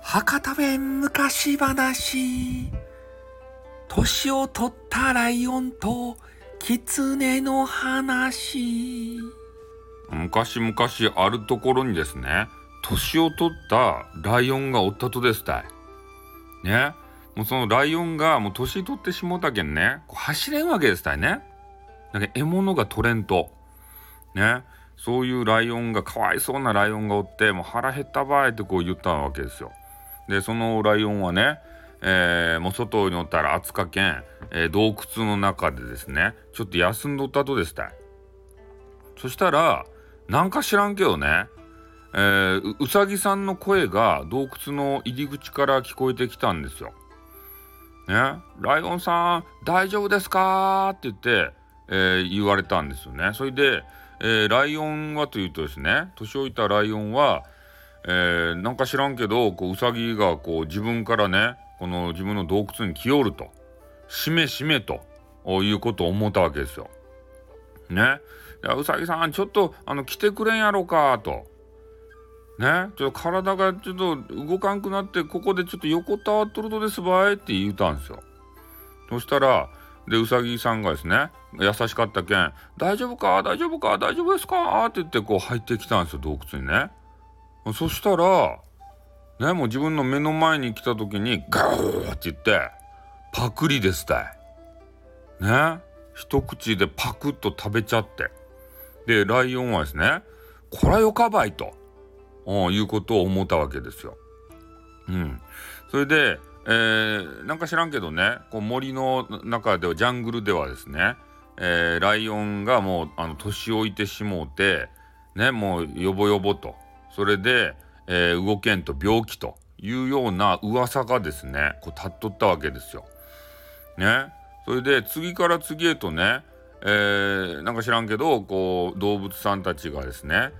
博多弁昔話。年を取ったライオンと狐の話。昔々あるところにですね年を取ったライオンがおったとですたい。ね。もうそのライオンがもう年取ってしもたけんねこう走れんわけですたいね。だけ獲物が取れんと。ね。そういうライオンがかわいそうなライオンがおってもう腹減ったばいってこう言ったわけですよでそのライオンはね、えー、もう外におったら暑かけん、えー、洞窟の中でですねちょっと休んどったとですたそしたらなんか知らんけどね、えー、うさぎさんの声が洞窟の入り口から聞こえてきたんですよ。ね、ライオンさん大丈夫ですか？って言って、えー、言われたんですよね。それで、えー、ライオンはというとですね年老いたライオンは、えー、なんか知らんけどこうウサギがこう自分からねこの自分の洞窟に来よるとしめしめということを思ったわけですよ。ね。うさぎさんちょっとあの来てくれんやろかと。ねちょっと体がちょっと動かんくなってここでちょっと横たわっとるとですばいって言うたんですよ。そしたらでうさぎさんがですね優しかったけん「大丈夫か？大丈夫か？大丈夫ですか?」って言ってこう入ってきたんですよ洞窟にね。そしたら、ね、もう自分の目の前に来た時にガーって言ってパクリですたい。ね一口でパクッと食べちゃってでライオンはですねこらよかばいということを思ったわけですよ。うん、それで、えー、なんか知らんけどねこう森の中ではジャングルではですね、えー、ライオンがもうあの年老いてしもうてねもうヨボヨボとそれで、えー、動けんと病気というような噂がですねこう立っとったわけですよ。ねそれで次から次へとね、えー、なんか知らんけどこう動物さんたちがですね、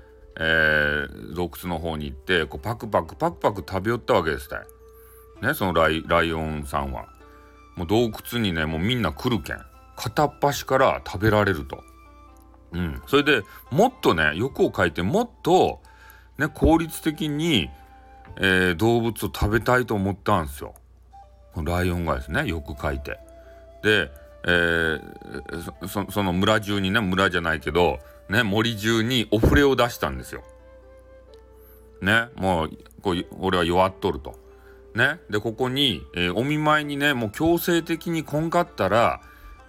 えー、洞窟の方に行ってこうパクパクパクパク食べよったわけですたい。ねそのライライオンさんは。もう洞窟にねもうみんな来るけん片っ端から食べられると。うん、それでもっとね欲を書いてもっとね、効率的に、えー、動物を食べたいと思ったんですよ。ライオンがですねよく書いて。で、えー、そその村中にね村じゃないけど、ね、森中にお触れを出したんですよ。ねもうこう俺は弱っとると。ね、でここに、えー、お見舞いにねもう強制的にこんかったら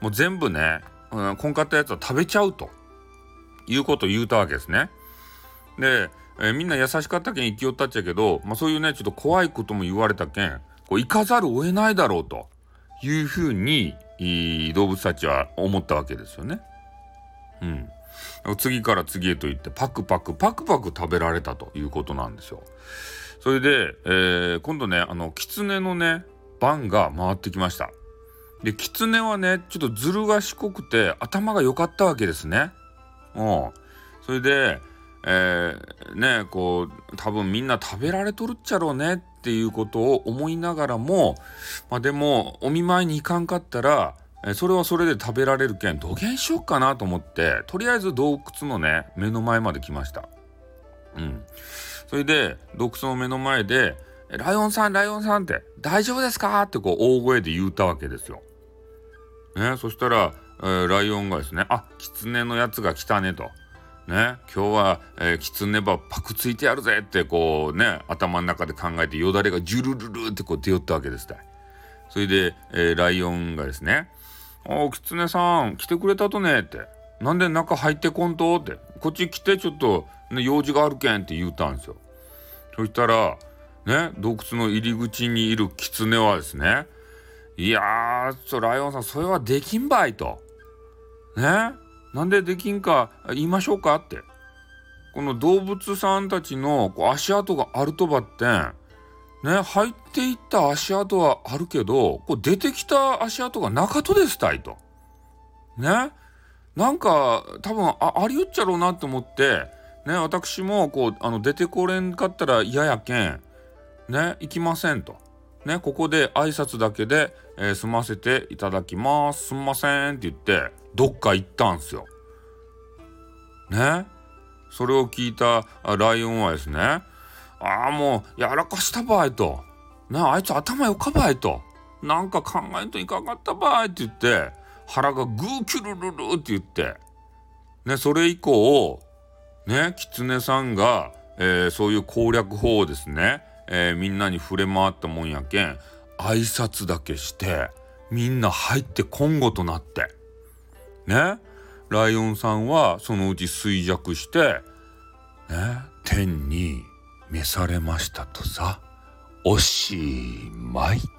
もう全部ね、うん、こんかったやつは食べちゃうということを言うたわけですね。でえー、みんな優しかったけん生きよったっちゃけど、まあ、そういうねちょっと怖いことも言われたけんこう行かざるを得ないだろうというふうに動物たちは思ったわけですよね。うん、次から次へと言ってパクパクパクパク食べられたということなんですよ。それで、えー、今度ねあの狐のね番が回ってきました。で狐はねちょっとずる賢くて頭が良かったわけですね。うん、それでえー、ねこう多分みんな食べられとるっちゃろうねっていうことを思いながらも、まあ、でもお見舞いに行かんかったら、えそれはそれで食べられるけんどげんしよっかなと思ってとりあえず洞窟のね目の前まで来ました。うん、それで洞窟の目の前で「ライオンさんライオンさん」って「大丈夫ですか?」ってこう大声で言うたわけですよ。ね、そしたら、えー、ライオンがですね「あ狐のやつが来たね」と。ね、今日は、えー、キツネばパクついてやるぜってこうね頭の中で考えてよだれがジュルルルってこう出よったわけです。それで、えー、ライオンがですね「おキツネさん来てくれたとね」って「なんで中入ってこんと?」って「こっち来てちょっと、ね、用事があるけん」って言うたんですよ。そしたらね洞窟の入り口にいるキツネはですね「いやーライオンさんそれはできんばい」と。ねなんでできんか言いましょうかって。この動物さんたちのこう足跡があるとばってん、ね、入っていった足跡はあるけど、こう出てきた足跡がなかとですたいと。ね。なんか多分あありよっちゃろうなと思って、ね、私もこうあの出てこれんかったら嫌やけん、ね、行きませんと。ね、ここで挨拶だけで、えー、済ませていただきます。すんませんって言って、どっか行ったんすよ。ねそれを聞いたライオンはですねああもうやらかしたばいとなあいつ頭よかばいとなんか考えんといかんかったばいって言って腹がグーキュルルルって言ってねそれ以降ね狐さんが、えー、そういう攻略法をですね、えー、みんなに触れ回ったもんやけん挨拶だけしてみんな入って今後となってねライオンさんはそのうち衰弱してね天に召されましたとさおしまい。